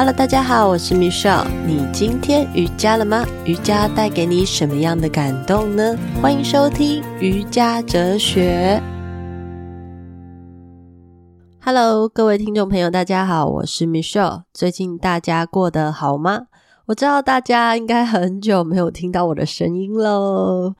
Hello，大家好，我是 Michelle。你今天瑜伽了吗？瑜伽带给你什么样的感动呢？欢迎收听瑜伽哲学。Hello，各位听众朋友，大家好，我是 Michelle。最近大家过得好吗？我知道大家应该很久没有听到我的声音喽。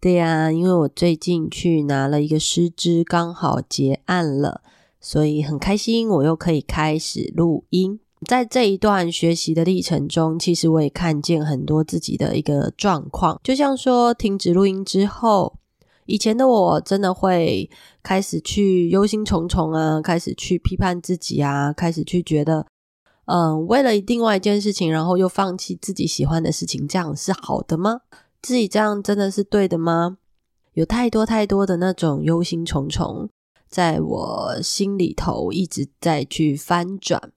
对呀，因为我最近去拿了一个师资，刚好结案了，所以很开心，我又可以开始录音。在这一段学习的历程中，其实我也看见很多自己的一个状况。就像说，停止录音之后，以前的我真的会开始去忧心忡忡啊，开始去批判自己啊，开始去觉得，嗯、为了另外一件事情，然后又放弃自己喜欢的事情，这样是好的吗？自己这样真的是对的吗？有太多太多的那种忧心忡忡，在我心里头一直在去翻转。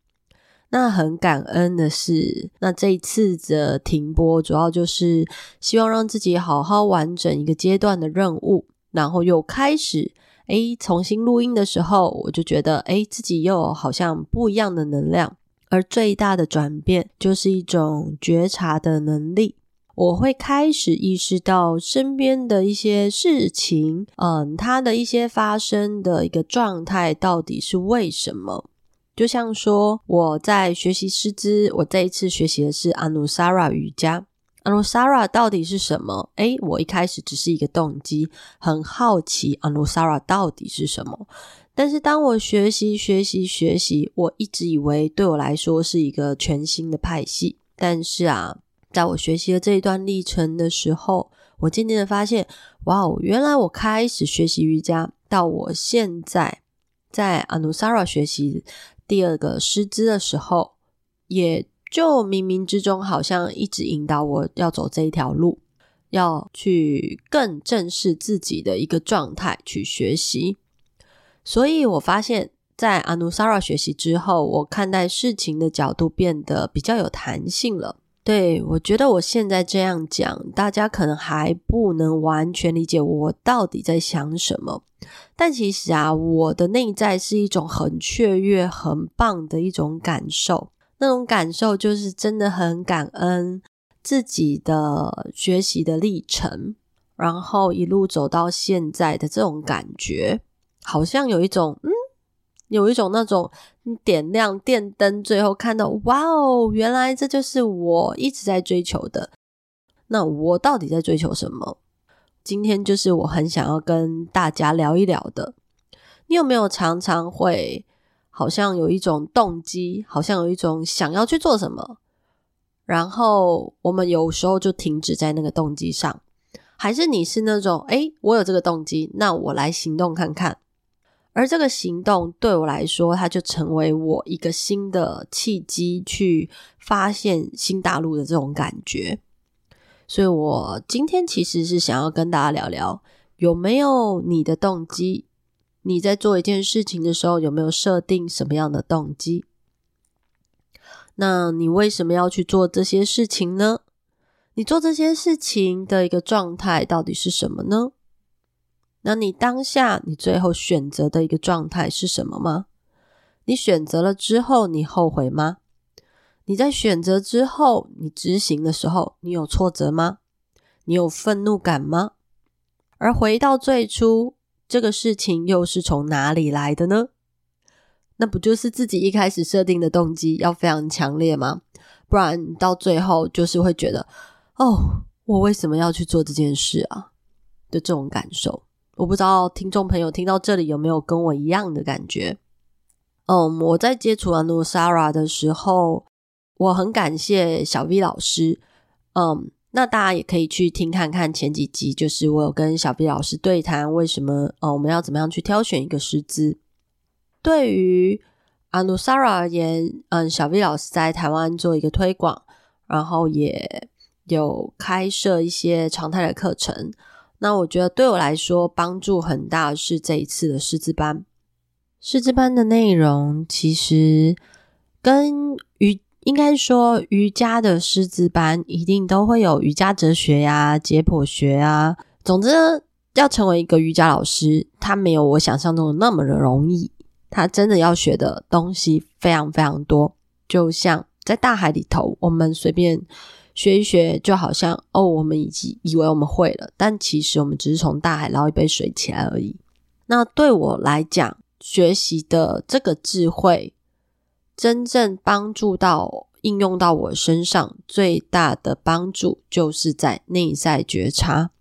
那很感恩的是，那这一次的停播，主要就是希望让自己好好完整一个阶段的任务，然后又开始诶重新录音的时候，我就觉得诶自己又好像不一样的能量，而最大的转变就是一种觉察的能力，我会开始意识到身边的一些事情，嗯，它的一些发生的一个状态到底是为什么。就像说，我在学习师资，我这一次学习的是 Anusara 瑜伽。Anusara 到底是什么？诶，我一开始只是一个动机，很好奇 Anusara 到底是什么。但是当我学习、学习、学习，我一直以为对我来说是一个全新的派系。但是啊，在我学习的这一段历程的时候，我渐渐的发现，哇哦，原来我开始学习瑜伽，到我现在在 Anusara 学习。第二个师资的时候，也就冥冥之中好像一直引导我要走这一条路，要去更正视自己的一个状态去学习。所以我发现，在阿努萨拉学习之后，我看待事情的角度变得比较有弹性了。对，我觉得我现在这样讲，大家可能还不能完全理解我到底在想什么。但其实啊，我的内在是一种很雀跃、很棒的一种感受。那种感受就是真的很感恩自己的学习的历程，然后一路走到现在的这种感觉，好像有一种嗯，有一种那种点亮电灯，最后看到哇哦，原来这就是我一直在追求的。那我到底在追求什么？今天就是我很想要跟大家聊一聊的。你有没有常常会好像有一种动机，好像有一种想要去做什么，然后我们有时候就停止在那个动机上，还是你是那种诶，我有这个动机，那我来行动看看，而这个行动对我来说，它就成为我一个新的契机，去发现新大陆的这种感觉。所以我今天其实是想要跟大家聊聊，有没有你的动机？你在做一件事情的时候，有没有设定什么样的动机？那你为什么要去做这些事情呢？你做这些事情的一个状态到底是什么呢？那你当下你最后选择的一个状态是什么吗？你选择了之后，你后悔吗？你在选择之后，你执行的时候，你有挫折吗？你有愤怒感吗？而回到最初，这个事情又是从哪里来的呢？那不就是自己一开始设定的动机要非常强烈吗？不然到最后就是会觉得，哦，我为什么要去做这件事啊？的这种感受，我不知道听众朋友听到这里有没有跟我一样的感觉？嗯，我在接触 Anusara 的时候。我很感谢小 V 老师，嗯，那大家也可以去听看看前几集，就是我有跟小 V 老师对谈，为什么哦我们要怎么样去挑选一个师资？对于 Anusara 而言，嗯，小 V 老师在台湾做一个推广，然后也有开设一些常态的课程。那我觉得对我来说帮助很大，是这一次的师资班。师资班的内容其实跟瑜应该说，瑜伽的师资班一定都会有瑜伽哲学呀、解剖学啊。总之，要成为一个瑜伽老师，他没有我想象中的那么的容易。他真的要学的东西非常非常多。就像在大海里头，我们随便学一学，就好像哦，我们已经以为我们会了，但其实我们只是从大海捞一杯水起来而已。那对我来讲，学习的这个智慧，真正帮助到应用到我身上最大的帮助，就是在内在觉察。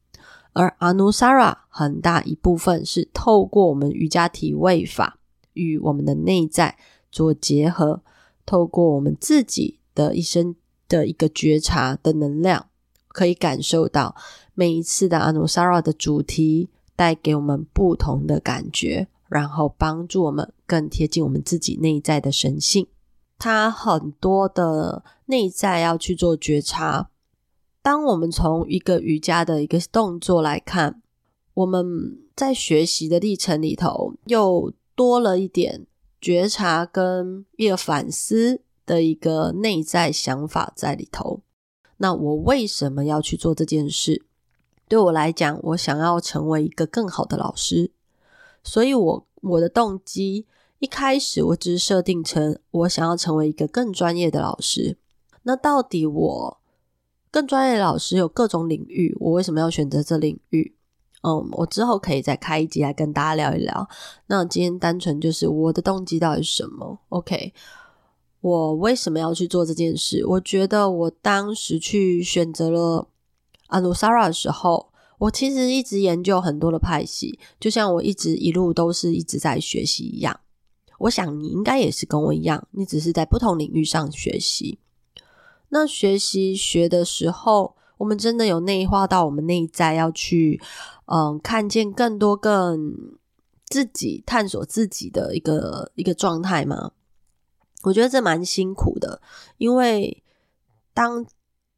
而 Anusara 很大一部分是透过我们瑜伽体位法与我们的内在做结合，透过我们自己的一生的一个觉察的能量，可以感受到每一次的 Anusara 的主题带给我们不同的感觉，然后帮助我们更贴近我们自己内在的神性。它很多的内在要去做觉察。当我们从一个瑜伽的一个动作来看，我们在学习的历程里头又多了一点觉察跟一个反思的一个内在想法在里头。那我为什么要去做这件事？对我来讲，我想要成为一个更好的老师，所以我我的动机一开始我只是设定成我想要成为一个更专业的老师。那到底我更专业的老师有各种领域，我为什么要选择这领域？嗯，我之后可以再开一集来跟大家聊一聊。那今天单纯就是我的动机到底是什么？OK，我为什么要去做这件事？我觉得我当时去选择了阿努萨拉的时候，我其实一直研究很多的派系，就像我一直一路都是一直在学习一样。我想你应该也是跟我一样，你只是在不同领域上学习。那学习学的时候，我们真的有内化到我们内在，要去嗯看见更多更自己探索自己的一个一个状态吗？我觉得这蛮辛苦的，因为当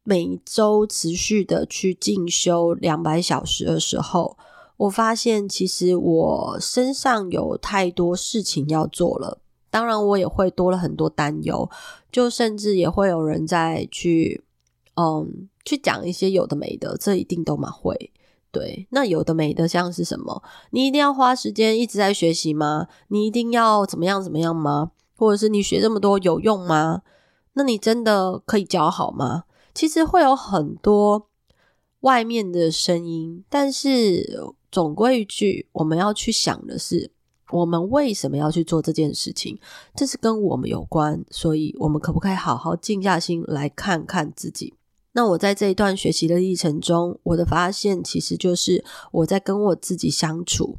每周持续的去进修两百小时的时候，我发现其实我身上有太多事情要做了。当然，我也会多了很多担忧，就甚至也会有人在去，嗯，去讲一些有的没的，这一定都蛮会。对，那有的没的像是什么？你一定要花时间一直在学习吗？你一定要怎么样怎么样吗？或者是你学这么多有用吗？那你真的可以教好吗？其实会有很多外面的声音，但是总归一句，我们要去想的是。我们为什么要去做这件事情？这是跟我们有关，所以我们可不可以好好静下心来看看自己？那我在这一段学习的历程中，我的发现其实就是我在跟我自己相处。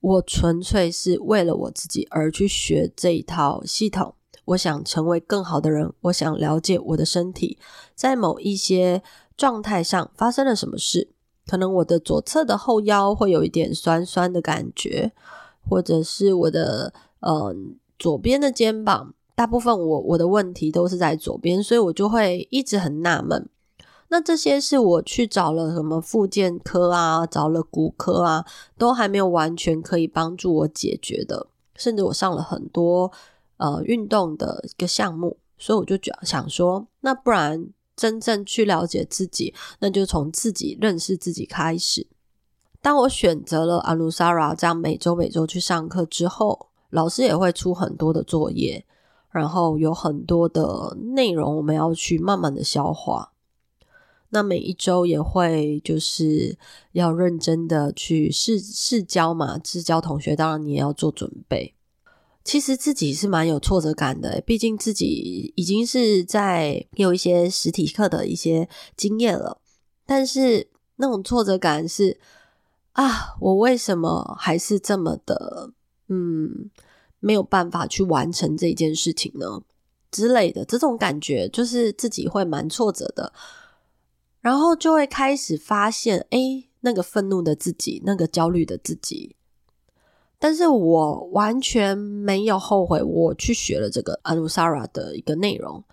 我纯粹是为了我自己而去学这一套系统。我想成为更好的人，我想了解我的身体在某一些状态上发生了什么事。可能我的左侧的后腰会有一点酸酸的感觉。或者是我的呃左边的肩膀，大部分我我的问题都是在左边，所以我就会一直很纳闷。那这些是我去找了什么复健科啊，找了骨科啊，都还没有完全可以帮助我解决的。甚至我上了很多呃运动的一个项目，所以我就想说，那不然真正去了解自己，那就从自己认识自己开始。当我选择了 Anusara 这样每周每周去上课之后，老师也会出很多的作业，然后有很多的内容我们要去慢慢的消化。那每一周也会就是要认真的去试试教嘛，试教同学，当然你也要做准备。其实自己是蛮有挫折感的，毕竟自己已经是在有一些实体课的一些经验了，但是那种挫折感是。啊，我为什么还是这么的，嗯，没有办法去完成这件事情呢？之类的这种感觉，就是自己会蛮挫折的，然后就会开始发现，诶，那个愤怒的自己，那个焦虑的自己，但是我完全没有后悔，我去学了这个 Anusara 的一个内容，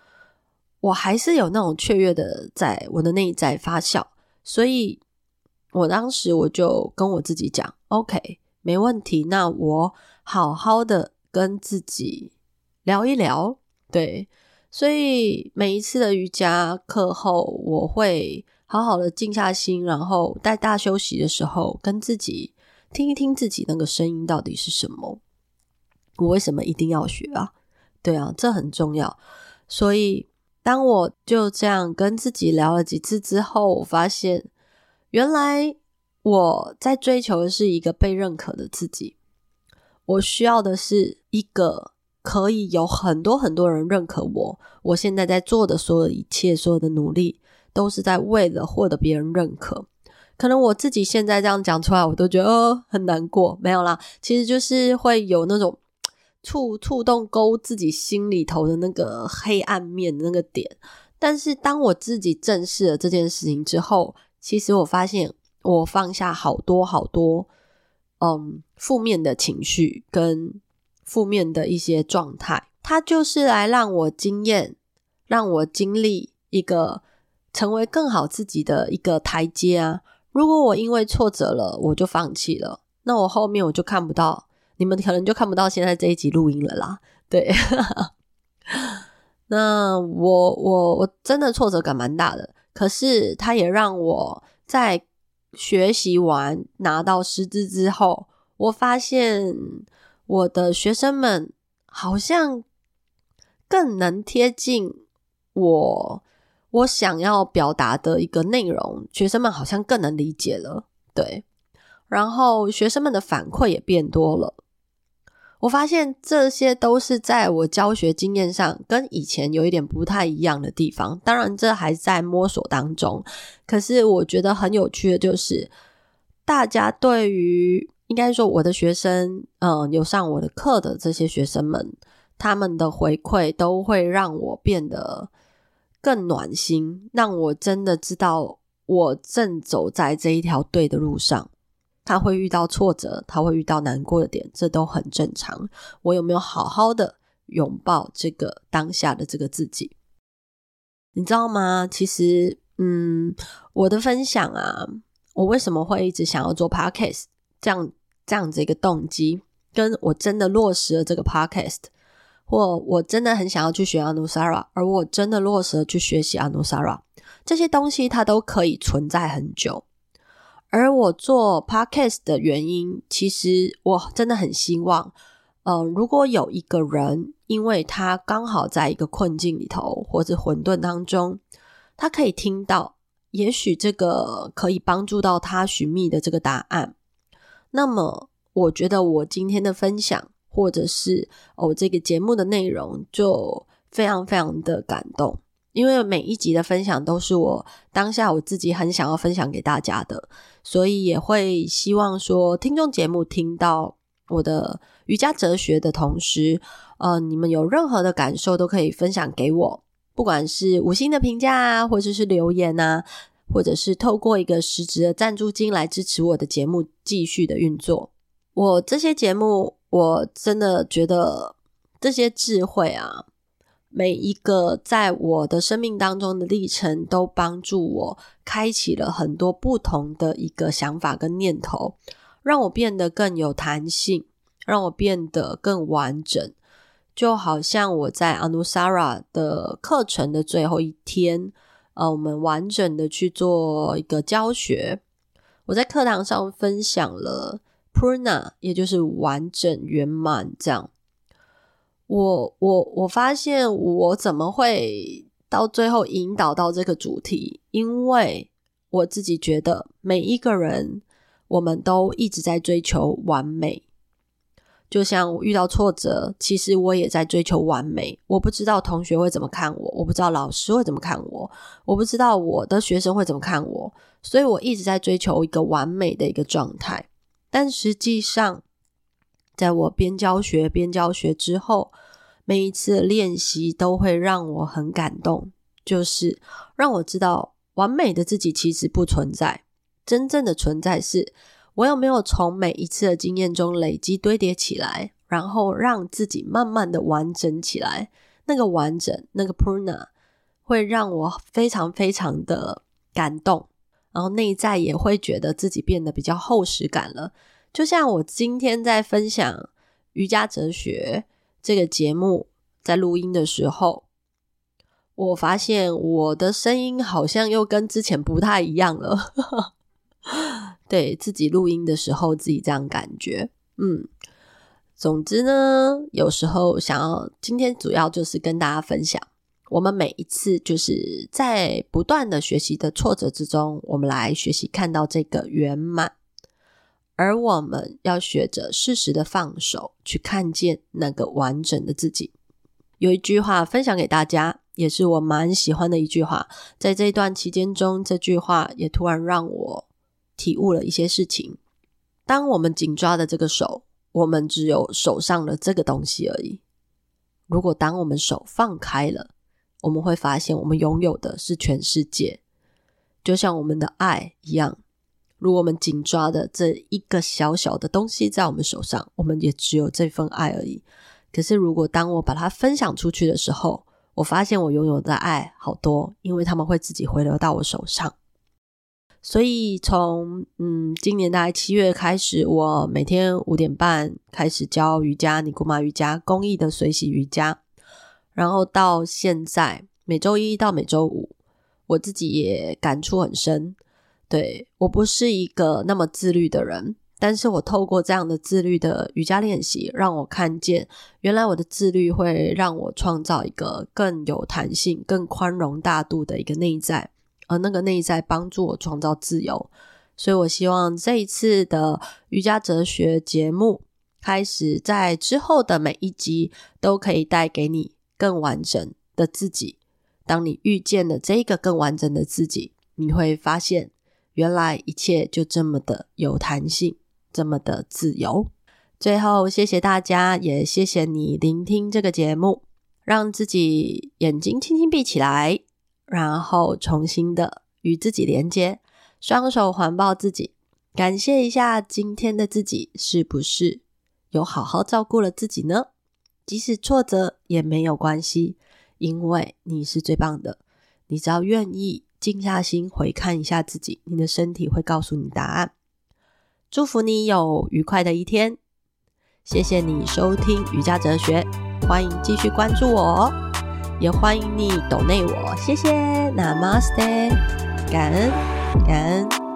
我还是有那种雀跃的在我的内在发酵，所以。我当时我就跟我自己讲，OK，没问题，那我好好的跟自己聊一聊，对，所以每一次的瑜伽课后，我会好好的静下心，然后在大休息的时候，跟自己听一听自己那个声音到底是什么，我为什么一定要学啊？对啊，这很重要。所以，当我就这样跟自己聊了几次之后，我发现，原来我在追求的是一个被认可的自己。我需要的是一个可以有很多很多人认可我。我现在在做的所有一切，所有的努力，都是在为了获得别人认可。可能我自己现在这样讲出来，我都觉得哦，很难过。没有啦，其实就是会有那种。触触动勾自己心里头的那个黑暗面的那个点，但是当我自己正视了这件事情之后，其实我发现我放下好多好多，嗯，负面的情绪跟负面的一些状态，它就是来让我经验，让我经历一个成为更好自己的一个台阶啊！如果我因为挫折了，我就放弃了，那我后面我就看不到。你们可能就看不到现在这一集录音了啦，对。那我我我真的挫折感蛮大的，可是它也让我在学习完拿到师资之后，我发现我的学生们好像更能贴近我我想要表达的一个内容，学生们好像更能理解了，对。然后学生们的反馈也变多了。我发现这些都是在我教学经验上跟以前有一点不太一样的地方，当然这还在摸索当中。可是我觉得很有趣的就是，大家对于应该说我的学生，嗯，有上我的课的这些学生们，他们的回馈都会让我变得更暖心，让我真的知道我正走在这一条对的路上。他会遇到挫折，他会遇到难过的点，这都很正常。我有没有好好的拥抱这个当下的这个自己？你知道吗？其实，嗯，我的分享啊，我为什么会一直想要做 podcast，这样这样子一个动机，跟我真的落实了这个 podcast，或我真的很想要去学 Anusara，而我真的落实了去学习 Anusara，这些东西它都可以存在很久。而我做 podcast 的原因，其实我真的很希望，嗯、呃，如果有一个人，因为他刚好在一个困境里头，或者混沌当中，他可以听到，也许这个可以帮助到他寻觅的这个答案。那么，我觉得我今天的分享，或者是我、哦、这个节目的内容，就非常非常的感动。因为每一集的分享都是我当下我自己很想要分享给大家的，所以也会希望说听众节目听到我的瑜伽哲学的同时，呃，你们有任何的感受都可以分享给我，不管是五星的评价啊，或者是留言啊，或者是透过一个实质的赞助金来支持我的节目继续的运作。我这些节目，我真的觉得这些智慧啊。每一个在我的生命当中的历程，都帮助我开启了很多不同的一个想法跟念头，让我变得更有弹性，让我变得更完整。就好像我在 Anusara 的课程的最后一天，呃，我们完整的去做一个教学。我在课堂上分享了 Purna，也就是完整圆满这样。我我我发现我怎么会到最后引导到这个主题？因为我自己觉得每一个人，我们都一直在追求完美。就像我遇到挫折，其实我也在追求完美。我不知道同学会怎么看我，我不知道老师会怎么看我，我不知道我的学生会怎么看我，所以我一直在追求一个完美的一个状态。但实际上，在我边教学边教学之后，每一次练习都会让我很感动，就是让我知道完美的自己其实不存在，真正的存在是我有没有从每一次的经验中累积堆叠起来，然后让自己慢慢的完整起来。那个完整，那个 Pruna 会让我非常非常的感动，然后内在也会觉得自己变得比较厚实感了。就像我今天在分享瑜伽哲学这个节目，在录音的时候，我发现我的声音好像又跟之前不太一样了。对，自己录音的时候，自己这样感觉。嗯，总之呢，有时候想要今天主要就是跟大家分享，我们每一次就是在不断的学习的挫折之中，我们来学习看到这个圆满，而我们要学着适时的放手，去看见那个完整的自己。有一句话分享给大家，也是我蛮喜欢的一句话，在这段期间中，这句话也突然让我体悟了一些事情。当我们紧抓的这个手，我们只有手上的这个东西而已。如果当我们手放开了，我们会发现，我们拥有的是全世界，就像我们的爱一样。如果我们紧抓的这一个小小的东西在我们手上，我们也只有这份爱而已。可是，如果当我把它分享出去的时候，我发现我拥有的爱好多，因为他们会自己回流到我手上。所以从嗯，今年大概七月开始，我每天五点半开始教瑜伽，尼古玛瑜伽公益的随喜瑜伽。然后到现在，每周一到每周五，我自己也感触很深。对，我不是一个那么自律的人，但是我透过这样的自律的瑜伽练习，让我看见，原来我的自律会让我创造一个更有弹性、更宽容大度的一个内在，而那个内在帮助我创造自由。所以我希望这一次的瑜伽哲学节目开始，在之后的每一集都可以带给你。更完整的自己。当你遇见了这个更完整的自己，你会发现，原来一切就这么的有弹性，这么的自由。最后，谢谢大家，也谢谢你聆听这个节目，让自己眼睛轻轻闭起来，然后重新的与自己连接，双手环抱自己，感谢一下今天的自己，是不是有好好照顾了自己呢？即使挫折也没有关系，因为你是最棒的。你只要愿意静下心回看一下自己，你的身体会告诉你答案。祝福你有愉快的一天。谢谢你收听瑜伽哲学，欢迎继续关注我哦，也欢迎你抖内我。谢谢，Namaste，感恩，感恩，感恩。